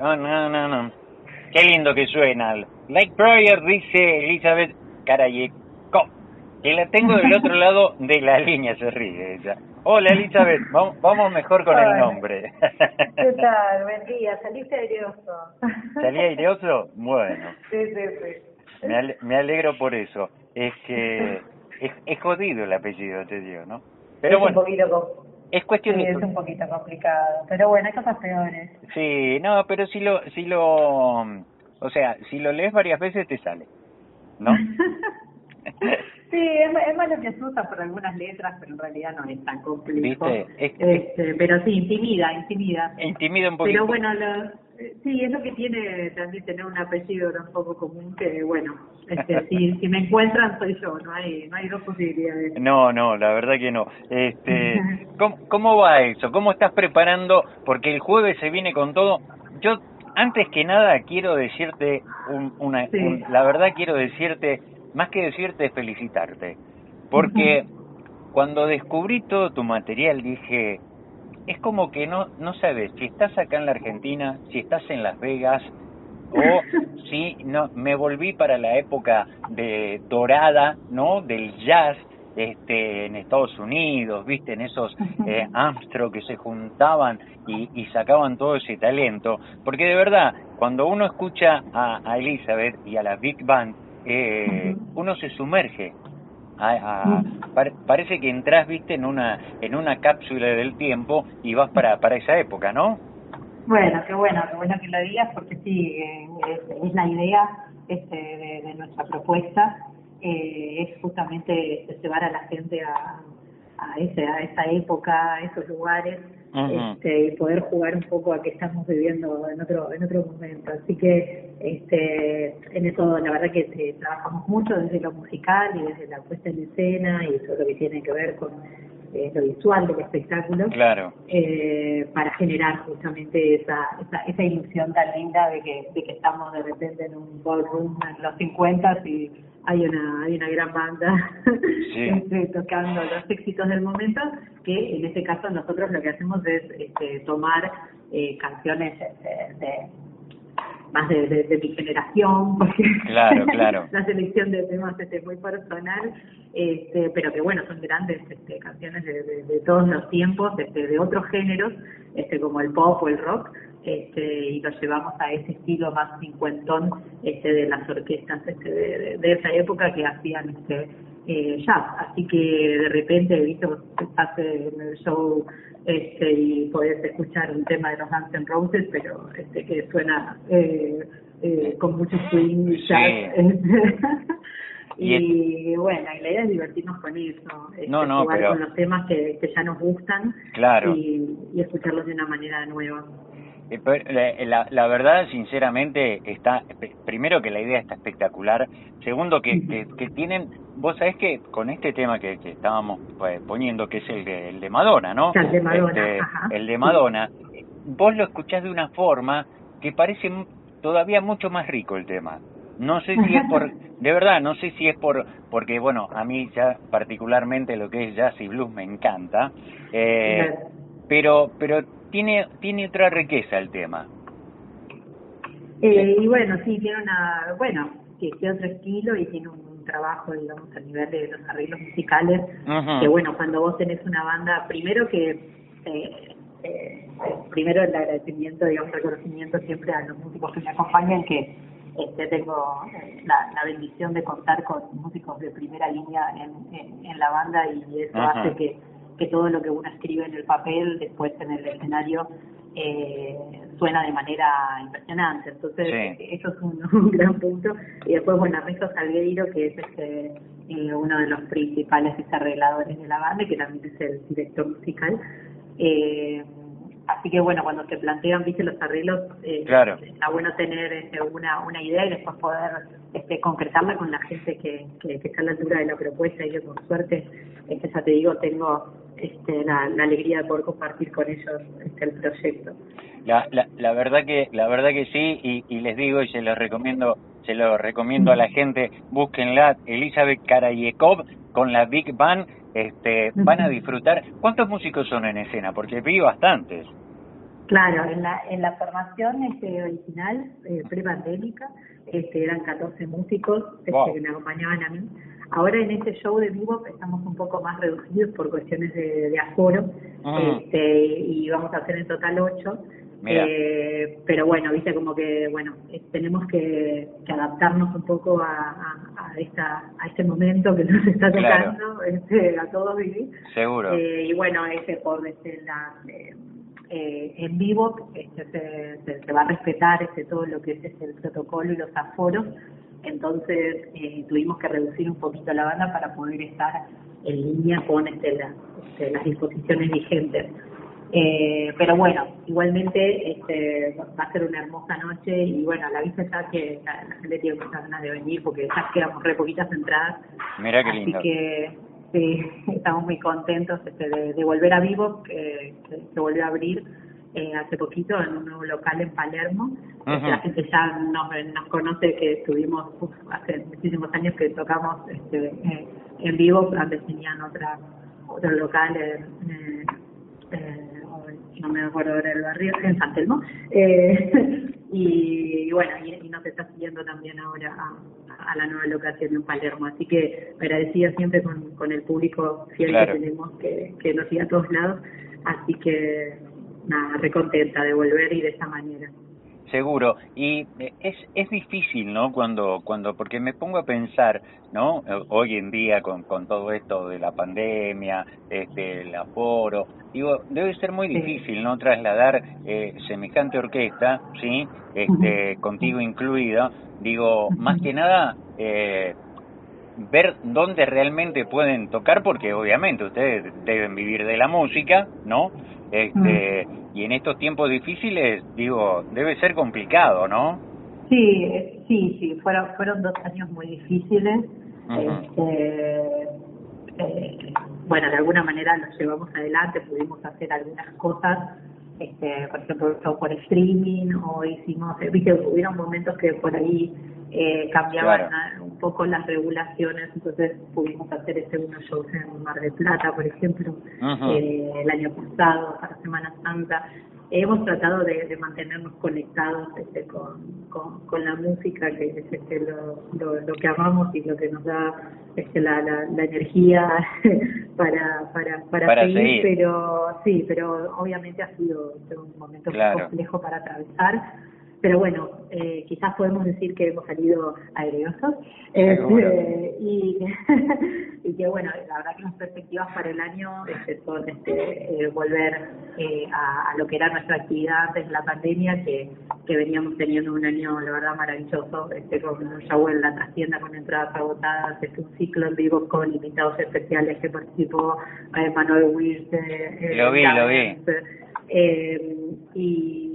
No, no, no, no. Qué lindo que suena. Like Prayer dice Elizabeth Karayekov. Que la tengo del otro lado de la línea, se ríe ella. Hola Elizabeth, vamos, mejor con el nombre. ¿Qué tal? Buen día, saliste aireoso. ¿Salí aireoso? Bueno. Sí, sí, sí. Me, me alegro por eso. Es que es, es jodido el apellido, te digo, ¿no? Pero es bueno. Un poquito es cuestión sí, es un poquito complicado, pero bueno, hay cosas peores. Sí, no, pero si lo, si lo, o sea, si lo lees varias veces te sale, ¿no? sí, es, es malo que se usa por algunas letras, pero en realidad no es tan complejo. este, pero sí, intimida, intimida. Intimida un poquito. Pero bueno, lo, Sí, es lo que tiene también tener un apellido tan poco común que, bueno, este, si, si me encuentran soy yo, no hay, no hay dos posibilidades. No, no, la verdad que no. Este, ¿cómo, ¿Cómo va eso? ¿Cómo estás preparando? Porque el jueves se viene con todo. Yo, antes que nada, quiero decirte, un, una, la verdad quiero decirte, más que decirte, felicitarte. Porque cuando descubrí todo tu material dije, es como que no, no sabes si estás acá en la Argentina, si estás en Las Vegas, o si no, me volví para la época de dorada, ¿no? Del jazz, este, en Estados Unidos, viste, en esos eh, Amstro que se juntaban y, y, sacaban todo ese talento, porque de verdad, cuando uno escucha a, a Elizabeth y a la Big Band, eh, uno se sumerge parece que entras, viste, en una en una cápsula del tiempo y vas para para esa época, ¿no? Bueno, qué bueno, qué bueno que lo digas porque sí, eh, es, la idea este, de, nuestra propuesta, eh, es justamente llevar a la gente a, a, ese, a esa época, a esos lugares, este, y poder jugar un poco a que estamos viviendo en otro en otro momento. Así que este, en eso la verdad que este, trabajamos mucho desde lo musical y desde la puesta en escena y todo lo que tiene que ver con eh, lo visual del espectáculo, claro. eh, para generar justamente esa, esa, esa ilusión tan linda de que, de que estamos de repente en un ballroom en los 50 y hay una hay una gran banda este, tocando los éxitos del momento que en este caso nosotros lo que hacemos es este, tomar eh, canciones este, de, más de, de, mi generación porque claro claro. la selección de temas este, es muy personal este pero que bueno son grandes este, canciones de, de, de todos los tiempos este, de otros géneros este como el pop o el rock este, y lo llevamos a ese estilo más cincuentón este, de las orquestas este, de, de, esa época que hacían este, eh, jazz. Así que de repente, viste, estás en el show este, y podés escuchar un tema de los Guns N' Roses, pero este, que suena eh, eh, con mucho swing y jazz. y, bueno, y la idea es divertirnos con eso, este, jugar con los temas que, que ya nos gustan claro. y, y escucharlos de una manera nueva. Eh, la, la, verdad, sinceramente, está, primero que la idea está espectacular, segundo que, que, tienen, vos sabés que con este tema que, que estábamos pues, poniendo, que es el de, el de Madonna, ¿no? El de Madonna, este, El de Madonna, vos lo escuchás de una forma que parece todavía mucho más rico el tema. No sé si es por, de verdad, no sé si es por, porque bueno, a mí ya particularmente lo que es jazz y blues me encanta, eh, pero, pero tiene, tiene otra riqueza el tema. Eh, y bueno, sí, tiene una, bueno, que tiene otro estilo y tiene un, trabajo, digamos, a nivel de los arreglos musicales, que bueno, cuando vos tenés una banda, primero que, eh, eh, primero el agradecimiento, digamos, reconocimiento siempre a los músicos que me acompañan, que este, tengo eh, la, la bendición de contar con músicos de primera línea en, en, la banda y eso hace que que todo lo que uno escribe en el papel después en el escenario eh, suena de manera impresionante. Entonces, eso es un, gran punto. Y después, bueno, Ernesto Salgueiro, que es este, eh, uno de los principales arregladores de la banda, que también es el director musical. Eh, así que, bueno, cuando se plantean, viste, los arreglos, eh, está bueno tener este, una, una idea y después poder este, concretarla con la gente que, que, está a la altura de la propuesta. Y yo, por suerte, este, ya te digo, tengo este, la, alegría de poder compartir con ellos este, el proyecto. La, la, la verdad que la verdad que sí y, y les digo y se los recomiendo se lo recomiendo a la gente búsquenla Elizabeth Karayekov con la Big Band este van a disfrutar. Cuántos músicos son en escena porque vi bastantes Claro, en la, en la formación este, original, eh, pre-pandémica, este, eran 14 músicos este, que me acompañaban a mí. Ahora en este show de vivo estamos un poco más reducidos por cuestiones de, aforo este, y vamos a hacer en total 8. Eh, pero bueno, viste como que bueno eh, tenemos que, adaptarnos un poco a, a, esta a este momento que nos está tocando este, a todos vivir. Seguro. Eh, y bueno, ese por este, la, eh, en vivo este, se, se, va a respetar este, todo lo que es este, el protocolo y los aforos, entonces eh, tuvimos que reducir un poquito la banda para poder estar en línea con este, este las disposiciones vigentes. Eh, pero bueno, igualmente este, va a ser una hermosa noche y bueno, la vista ya que la, gente tiene muchas ganas de venir porque ya quedamos re poquitas entradas. Mira qué lindo. Así que Sí, estamos muy contentos este, de, volver a Vivo, que, se volvió a abrir eh, hace poquito en un nuevo local en Palermo. La gente ya nos, nos conoce que estuvimos hace muchísimos años que tocamos este, eh, en vivo, antes tenían otra, otro local en, no me acuerdo ahora el barrio, en San Telmo. Eh, y, bueno, y, nos está siguiendo también ahora a, la nueva locación en Palermo. Así que agradecida siempre con, con el público fiel que tenemos, que, que nos sigue a todos lados. Así que nada, recontenta de volver y de esa manera. Seguro, y eh, es, es difícil, ¿no? Cuando, cuando, porque me pongo a pensar, ¿no? Hoy en día con, con todo esto de la pandemia, este, el aforo, digo, debe ser muy difícil, ¿no? Trasladar eh, semejante orquesta, ¿sí? Este, contigo incluida, digo, más que nada, eh, ver dónde realmente pueden tocar, porque obviamente ustedes deben vivir de la música, ¿no? Este, y en estos tiempos difíciles, digo, debe ser complicado, ¿no? Sí, sí, sí, fueron, fueron dos años muy difíciles. este, eh, bueno, de alguna manera los llevamos adelante, pudimos hacer algunas cosas, este, por ejemplo, por streaming, o hicimos, eh, viste, hubieron momentos que por ahí eh, cambiaban un poco las regulaciones, entonces pudimos hacer este unos shows en Mar de Plata, por ejemplo, eh, el año pasado, para Semana Santa. Hemos tratado de, mantenernos conectados este, con, con, la música, que es este, lo, lo, que amamos y lo que nos da este, la, la, energía para, para, para, seguir, pero sí, pero obviamente ha sido un momento complejo para atravesar pero bueno, eh, quizás podemos decir que hemos salido aereosos este, y, y que bueno, la verdad que las perspectivas para el año este, son este, eh, volver eh, a, lo que era nuestra actividad antes de la pandemia, que, que veníamos teniendo un año, la verdad, maravilloso, este, con un show en la trastienda con entradas agotadas, este, un ciclo en vivo con invitados especiales que participó eh, Manuel Wirtz. Eh, lo vi, lo vi. Eh, y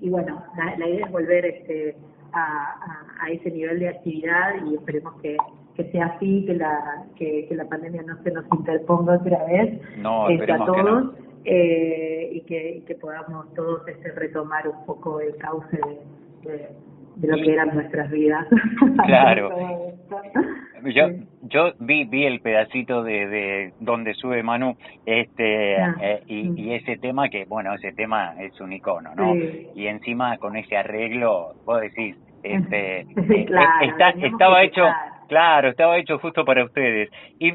y bueno, la, idea es volver este, a, a, ese nivel de actividad y esperemos que, que sea así, que la, que, que la pandemia no se nos interponga otra vez no, este, a todos eh, y, que, que podamos todos este, retomar un poco el cauce de de lo que eran nuestras vidas. Claro. yo yo vi vi el pedacito de, de donde sube Manu este ah, eh, y, y, ese tema que bueno ese tema es un icono no y encima con ese arreglo vos decís este eh, está, estaba hecho claro estaba hecho justo para ustedes. Y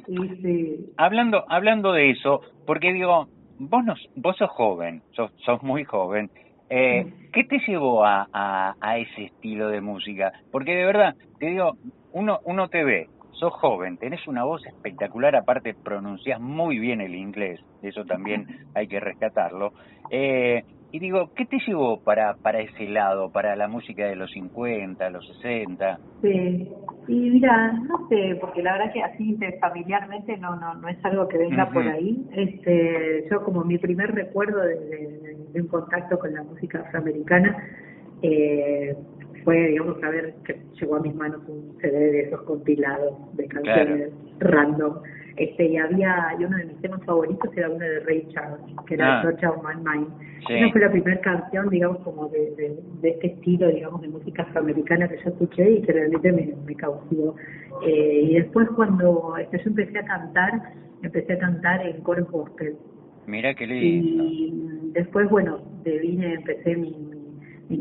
hablando hablando de eso porque digo vos no, vos sos joven sos sos muy joven eh, ¿Qué te llevó a, a, ese estilo de música? Porque de verdad, te digo, uno, uno te ve, sos joven, tenés una voz espectacular, aparte pronuncias muy bien el inglés, eso también hay que rescatarlo. Eh, y digo, ¿qué te llevó para, para ese lado, para la música de los 50, los 60? Sí, y mira, no sé, porque la verdad que así familiarmente no no no es algo que venga por ahí. Este, yo como mi primer recuerdo de, de, un contacto con la música afroamericana eh, fue, digamos, a ver que llegó a mis manos un CD de esos compilados de canciones random. Este y había y uno de mis temas favoritos era uno de Ray Charles que era ah. of My Mind. Esa fue la primera canción digamos como de, de, este estilo digamos de música afroamericana que yo escuché y que realmente me, me cautivó eh, y después cuando este, yo empecé a cantar empecé a cantar en coros gospel. Mira qué lindo. Y después, bueno, de vine, empecé mi, mi,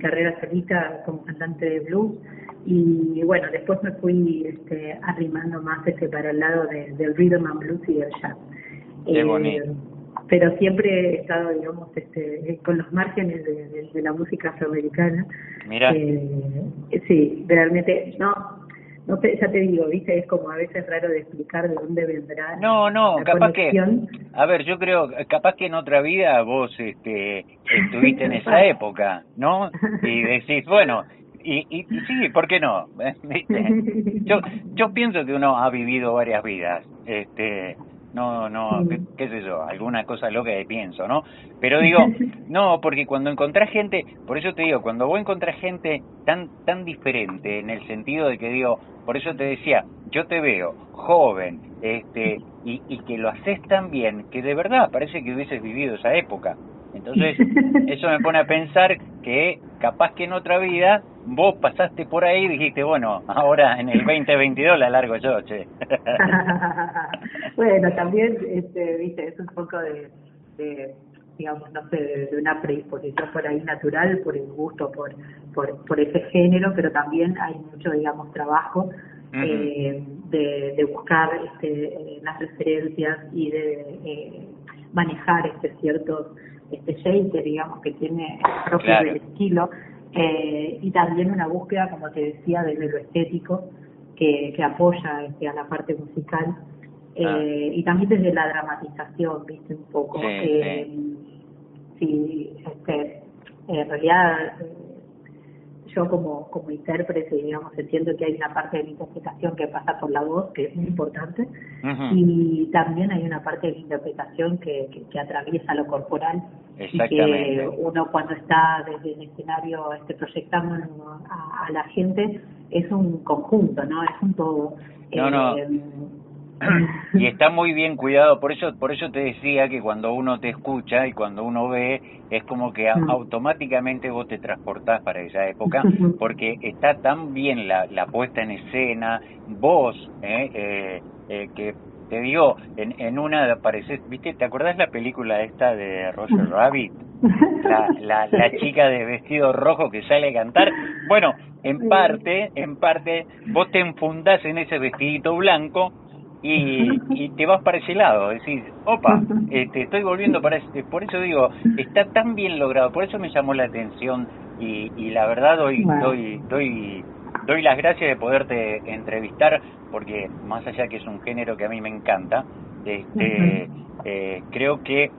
carrera solita como cantante de blues y bueno, después me fui este, arrimando más este para el lado de, del rhythm and blues y del jazz. Qué eh. Pero siempre he estado, digamos, este, con los márgenes de, de, la música afroamericana. Mira. Eh, sí, realmente, no, no ya te digo, viste, es como a veces raro de explicar de dónde vendrá. No, no, capaz que, a ver, yo creo, capaz que en otra vida vos este, estuviste en esa época, ¿no? Y decís, bueno, y, y, sí, ¿por qué no? Yo, yo pienso que uno ha vivido varias vidas, este, no, no, qué, sé yo, alguna cosa loca que pienso, ¿no? Pero digo, no, porque cuando encontrás gente, por eso te digo, cuando vos encontrás gente tan, tan diferente, en el sentido de que digo, por eso te decía, yo te veo joven, este, y, y que lo haces tan bien, que de verdad parece que hubieses vivido esa época. Entonces, eso me pone a pensar que capaz que en otra vida vos pasaste por ahí y dijiste, bueno, ahora en el 2022 la largo yo, che. bueno, también, este, viste, es un poco de, de digamos, no sé, de, una predisposición por ahí natural, por el gusto, por, por, por ese género, pero también hay mucho, digamos, trabajo eh, de, de buscar este, las referencias y de eh, manejar este ciertos este shaker, digamos, que tiene el propio del estilo, eh, y también una búsqueda, como te decía, desde lo estético, que, que apoya este, a la parte musical, eh, ah. y también desde la dramatización, viste, un poco. Eh, sí, este, en realidad yo como, como intérprete, digamos, entiendo que hay una parte de la interpretación que pasa por la voz, que es muy importante, y también hay una parte de la interpretación que, que, atraviesa lo corporal. Y que uno cuando está desde el escenario este, proyectando a, a la gente es un conjunto, ¿no? Es un todo. No, no. Y está muy bien cuidado, por eso por eso te decía que cuando uno te escucha y cuando uno ve es como que mm. automáticamente vos te transportás para esa época porque está tan bien la, la puesta en escena, vos, eh, eh, eh, que te digo, en, en una apareces, ¿viste? ¿Te acordás la película esta de Roger Rabbit? La, la, la chica de vestido rojo que sale a cantar. Bueno, en parte, en parte, vos te enfundás en ese vestidito blanco y, y te vas para ese lado, decís, opa, este, estoy volviendo para ese, por eso digo, está tan bien logrado, por eso me llamó la atención y, y la verdad doy, doy, doy, doy las gracias de poderte entrevistar, porque más allá que es un género que a mí me encanta, este, eh, creo que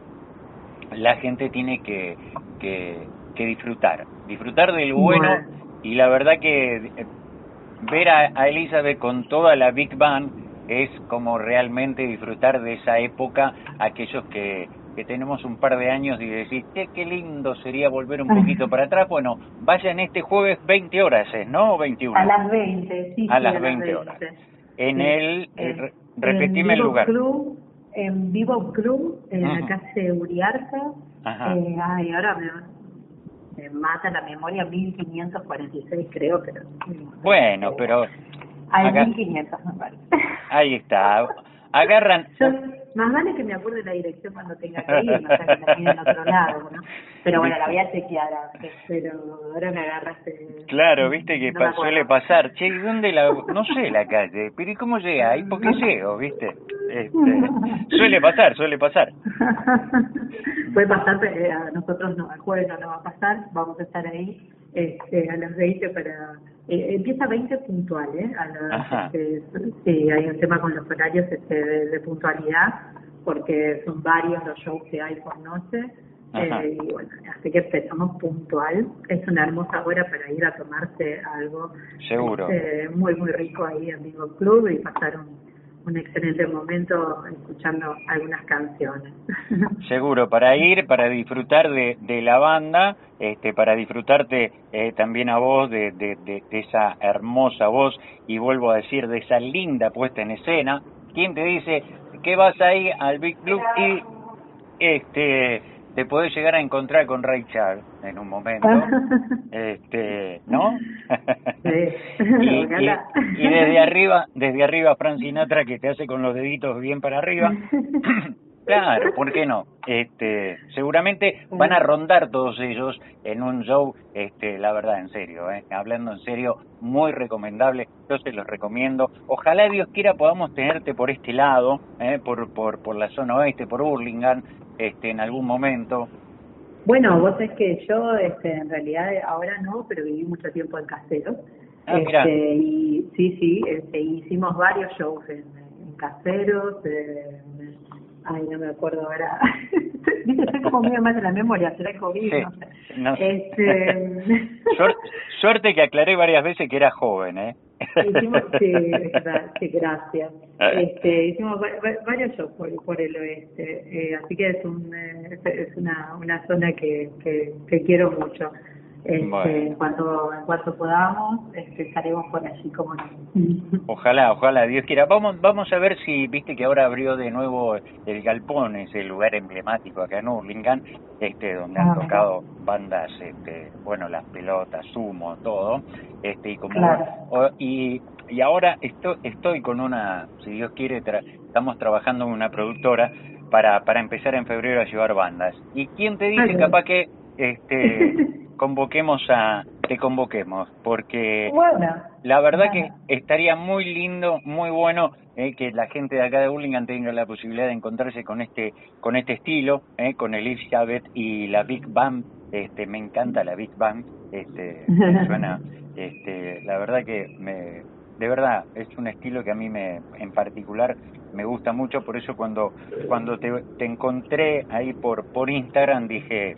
la gente tiene que, que, que disfrutar, disfrutar del bueno, y la verdad que eh, ver a, a Elizabeth con toda la Big Band es como realmente disfrutar de esa época, aquellos que, que tenemos un par de años y decir, qué, qué lindo sería volver un poquito para atrás. Bueno, vayan este jueves 20 horas, ¿no? 21. A las 20, sí. A las 20, horas. En el, eh, repetime el lugar. Club, en Vivo Club, en la calle Uriarza. Eh, ay, ahora me, mata la memoria, 1546 creo, pero... Bueno, pero hay 1500, me parece. Ahí está. Agarran. Yo, más vale que me acuerde la dirección cuando tenga que ir, no sé que la en otro lado, ¿no? Pero bueno, la voy a chequear pero ahora me agarraste. Claro, viste que suele pasar. Che, ¿y dónde la.? No sé la calle, pero ¿y cómo llega? ¿Ahí por qué llego, viste? Este, suele pasar, suele pasar. Puede pasar, eh, a nosotros no, al jueves no nos va a pasar, vamos a estar ahí este, a las 20 para... Eh, empieza 20 puntual, ¿eh? A este, sí, hay un tema con los horarios este, de, puntualidad, porque son varios los shows que hay por noche. Eh, y bueno, así que empezamos puntual. Es una hermosa hora para ir a tomarse algo Seguro. Este, muy, muy rico ahí en Vivo Club y pasar un, un excelente momento escuchando algunas canciones. Seguro, para ir, para disfrutar de, de la banda, este, para disfrutarte eh, también a vos de, de, de, esa hermosa voz y vuelvo a decir de esa linda puesta en escena. ¿Quién te dice que vas ahí al Big Club y este te podés llegar a encontrar con Ray Charles en un momento, este, ¿no? y, desde arriba, desde arriba Fran Sinatra que te hace con los deditos bien para arriba. Claro, ¿por qué no? Este, seguramente van a rondar todos ellos en un show, este, la verdad, en serio, ¿eh? hablando en serio, muy recomendable, yo se los recomiendo. Ojalá Dios quiera podamos tenerte por este lado, ¿eh? por, por, por la zona oeste, por Hurlingham, este, en algún momento. Bueno, vos es que yo, este, en realidad ahora no, pero viví mucho tiempo en Caseros. Ah, este, y sí, sí, este, hicimos varios shows en, en Caseros, Ay, no me acuerdo ahora. Estoy como medio más de la memoria, será COVID, no sé. Este... Suerte, que aclaré varias veces que era joven, ¿eh? Hicimos, sí, sí, gracias. Este, hicimos varios shows por, por el oeste, eh, así que es, un, eh, es una, una zona que, que, que quiero mucho. Este, en cuanto en cuanto podamos este, estaremos por allí como no. ojalá ojalá Dios quiera. Vamos vamos a ver si viste que ahora abrió de nuevo el galpón ese lugar emblemático acá en Urlingan este donde han ah, tocado bandas este bueno las pelotas sumo todo este y como y y ahora estoy estoy con una si Dios quiere estamos trabajando en una productora para para empezar en febrero a llevar bandas. Y quién te dice capaz que este convoquemos a, te convoquemos, porque la verdad que estaría muy lindo, muy bueno eh, que la gente de acá de Burlingame tenga la posibilidad de encontrarse con este, con este estilo, eh, con Elizabeth y la Big Band, este, me encanta la Big Band, este, suena, este, la verdad que me, de verdad es un estilo que a mí me, en particular me gusta mucho, por eso cuando, cuando te, te encontré ahí por, por Instagram dije,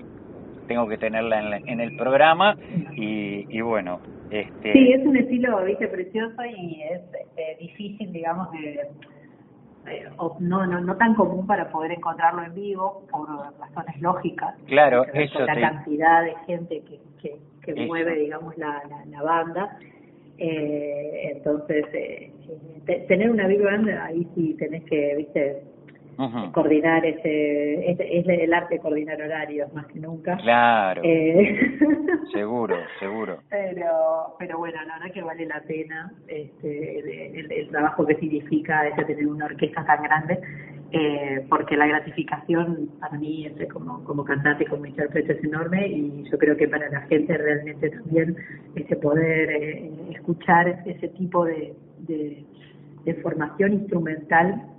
tengo que tenerla en, el programa y, y bueno. Este... Sí, es un estilo, viste, precioso y es este, difícil, digamos, de, eh, no, no, no tan común para poder encontrarlo en vivo por razones lógicas. Claro, eso La cantidad de gente que, que, que mueve, digamos, la, la, banda. Eh, entonces, eh, tener una big band, ahí sí tenés que, viste, coordinar ese, es, el arte de coordinar horarios más que nunca. Claro. Eh, seguro, seguro. Pero, pero bueno, la verdad que vale la pena este, el, trabajo que significa ese tener una orquesta tan grande, eh, porque la gratificación para mí este, como, como cantante, como intérprete es enorme y yo creo que para la gente realmente también ese poder eh, escuchar ese tipo de, de, de formación instrumental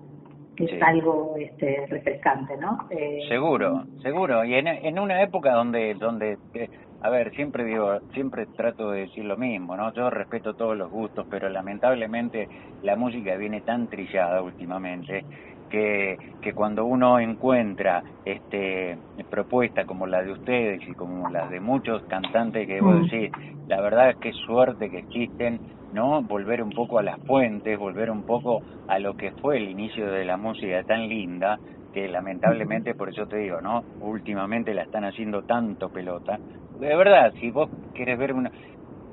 es algo este, refrescante, ¿no? Eh, seguro, seguro. Y en, en una época donde, donde eh, a ver, siempre digo, siempre trato de decir lo mismo, ¿no? Yo respeto todos los gustos, pero lamentablemente la música viene tan trillada últimamente que, que cuando uno encuentra este propuestas como la de ustedes y como las de muchos cantantes que vos mm. decís, la verdad es que suerte que existen ¿no? Volver un poco a las fuentes, volver un poco a lo que fue el inicio de la música tan linda, que lamentablemente, por eso te digo, ¿no? Últimamente la están haciendo tanto pelota. De verdad, si vos querés ver una,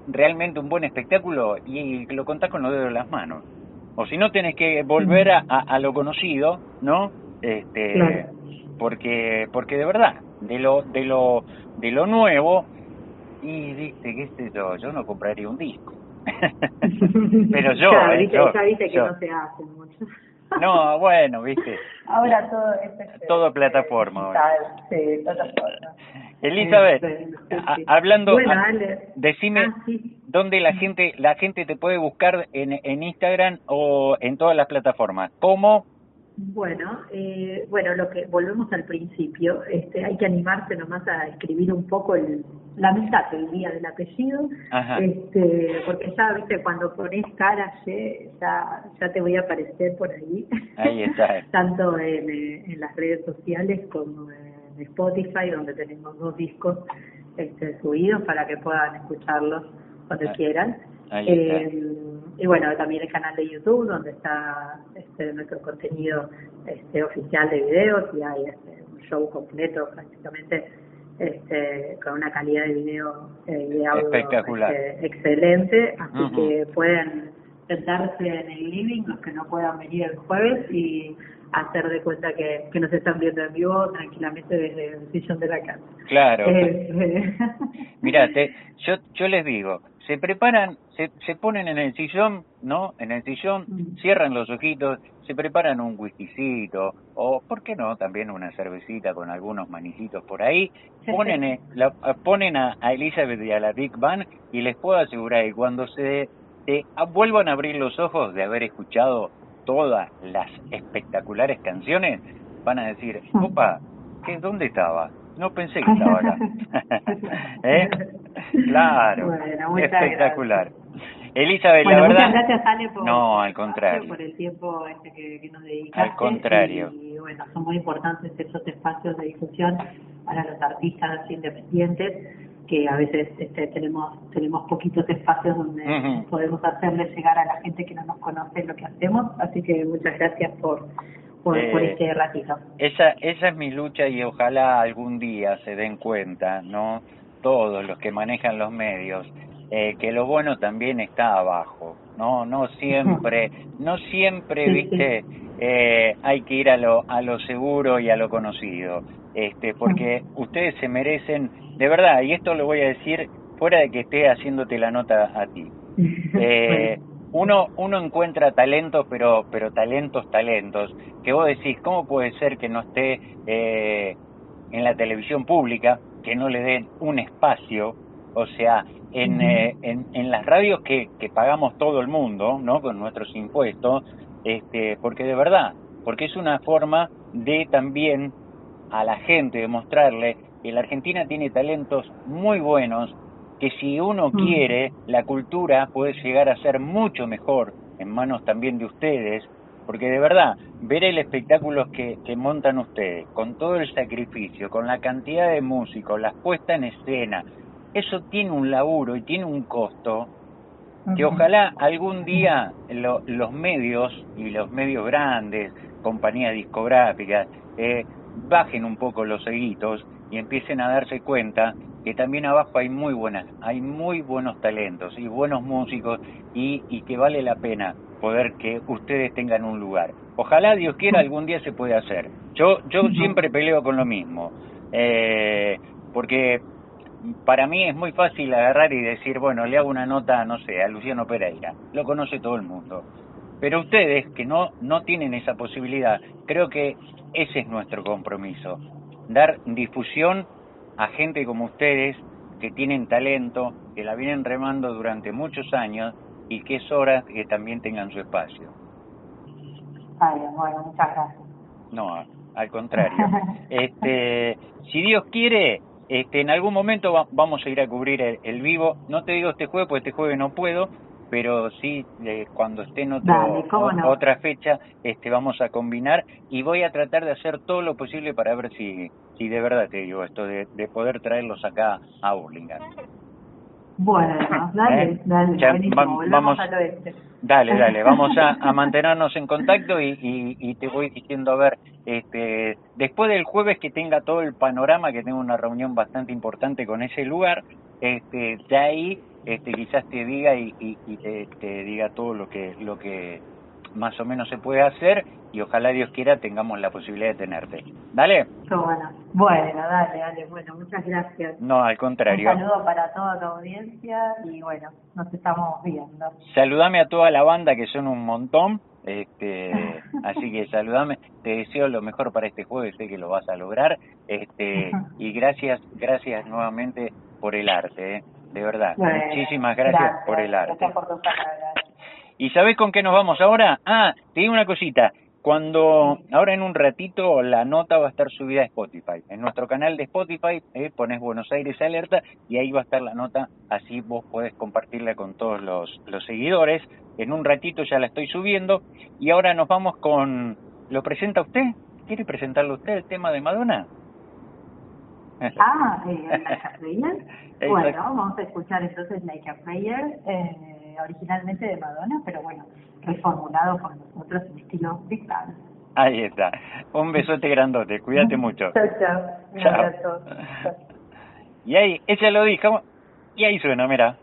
realmente un buen espectáculo, y lo contás con los dedos de las manos. O si no, tenés que volver a, a, lo conocido, ¿no? Este, porque, porque de verdad, de lo, de lo, de lo nuevo, y viste, qué sé yo, yo no compraría un disco. Pero yo, ya, viste, ya viste que no se hace mucho. No, bueno, viste. Ahora todo es este, todo plataforma. sí, plataforma. Elizabeth, hablando, bueno, decime ah, dónde la gente la gente te puede buscar en, en Instagram o en todas las plataformas. ¿Cómo? Bueno, eh, bueno, lo que volvemos al principio, este, hay que animarse nomás a escribir un poco el, la mitad del día del apellido, este, porque ya, viste, cuando pones cara, ya, ya te voy a aparecer por ahí, ahí está. tanto en, en las redes sociales como en Spotify, donde tenemos dos discos este, subidos para que puedan escucharlos cuando ah, quieran. Eh, y bueno, también el canal de YouTube, donde está este, nuestro contenido este, oficial de videos y hay este, un show completo prácticamente este, con una calidad de video eh, y de audio este, excelente, así que pueden sentarse en el living los que no puedan venir el jueves y hacer de cuenta que, que nos están viendo en vivo tranquilamente desde el sillón de la casa. Claro. Eh, Mira, yo, yo les digo, se preparan, se, se ponen en el sillón, ¿no? En el sillón, mm. cierran los ojitos, se preparan un whiskycito, o, ¿por qué no? También una cervecita con algunos manicitos por ahí, ponen, eh, la, ponen a, Elizabeth y a la Big Bang, y les puedo asegurar que cuando se vuelvan a abrir los ojos de haber escuchado todas las espectaculares canciones, van a decir, mm. opa, ¿qué, ¿dónde estaba? No pensé que estaba acá. ¿Eh? Claro, espectacular. Elizabeth, la verdad. Muchas gracias, Ale, por, no, al contrario. por el tiempo este que, que nos dedicaste. Al contrario. Y, bueno, son muy importantes esos espacios de difusión para los artistas independientes que a veces este, tenemos tenemos poquitos espacios donde podemos hacerle llegar a la gente que no nos conoce lo que hacemos. Así que muchas gracias por por, eh, este ratito. Esa, esa es mi lucha y ojalá algún día se den cuenta, ¿no? Todos los que manejan los medios, eh, que lo bueno también está abajo, ¿no? No siempre, no siempre, viste, eh, hay que ir a lo, a lo seguro y a lo conocido, este, porque ustedes se merecen, de verdad, y esto lo voy a decir fuera de que esté haciéndote la nota a ti. Eh, uno uno encuentra talentos, pero pero talentos, talentos, que vos decís, ¿cómo puede ser que no esté eh, en la televisión pública, que no le den un espacio, o sea, en, eh, en, en las radios que, que pagamos todo el mundo, ¿no? Con nuestros impuestos, este, porque de verdad, porque es una forma de también a la gente demostrarle que la Argentina tiene talentos muy buenos que si uno mm. quiere, la cultura puede llegar a ser mucho mejor en manos también de ustedes, porque de verdad, ver el espectáculo que, que montan ustedes, con todo el sacrificio, con la cantidad de músicos, las puestas en escena, eso tiene un laburo y tiene un costo que ojalá algún día los medios y los medios grandes, compañías discográficas, eh, bajen un poco los seguitos y empiecen a darse cuenta que también abajo hay muy buenas, hay muy buenos talentos y buenos músicos y, y que vale la pena poder que ustedes tengan un lugar. Ojalá Dios quiera algún día se pueda hacer. Yo yo siempre peleo con lo mismo, eh, porque para mí es muy fácil agarrar y decir, bueno, le hago una nota, no sé, a Luciano Pereira, lo conoce todo el mundo. Pero ustedes que no no tienen esa posibilidad, creo que ese es nuestro compromiso, dar difusión a gente como ustedes que tienen talento, que la vienen remando durante muchos años y que es hora que también tengan su espacio. Ay, bueno, muchas gracias. No, al contrario. este, si Dios quiere, este, en algún momento vamos a ir a cubrir el, vivo. No te digo este jueves, porque este jueves no puedo, pero sí eh, cuando esté en otra fecha este vamos a combinar y voy a tratar de hacer todo lo posible para ver si si de verdad te digo esto de, de poder traerlos acá a Burlingame. Bueno, dale, ¿Eh? dale, vamos, Dale, dale, vamos a, a mantenernos en contacto y, y, y, te voy diciendo, a ver, este, después del jueves que tenga todo el panorama, que tengo una reunión bastante importante con ese lugar, este, de ahí este, quizás te diga y, y, te, diga todo lo que, lo que más o menos se puede hacer y ojalá Dios quiera tengamos la posibilidad de tenerte. ¿Dale? Bueno, bueno, dale, dale, bueno, muchas gracias. No, al contrario. Un saludo para toda tu audiencia y bueno, nos estamos viendo. Saludame a toda la banda que son un montón. Este, así que saludame, te deseo lo mejor para este jueves, sé que lo vas a lograr, este, y gracias, gracias nuevamente por el arte, ¿eh? De verdad. Muchísimas gracias, por el arte. Gracias por ¿Y sabes con qué nos vamos ahora? Ah, te digo una cosita. Cuando, ahora en un ratito, la nota va a estar subida a Spotify. En nuestro canal de Spotify eh, pones Buenos Aires Alerta y ahí va a estar la nota, así vos podés compartirla con todos los, los seguidores. En un ratito ya la estoy subiendo y ahora nos vamos con... ¿Lo presenta usted? ¿Quiere presentarlo usted el tema de Madonna? Ah, eh, Bueno, vamos a escuchar entonces Like a Prayer, eh, originalmente de Madonna, pero bueno, reformulado por nosotros en estilo Big Bang. Ahí está. Un besote grandote. Cuídate mucho. Chao, chao. chao. Y ahí, ella lo dijo. Y ahí suena, mira.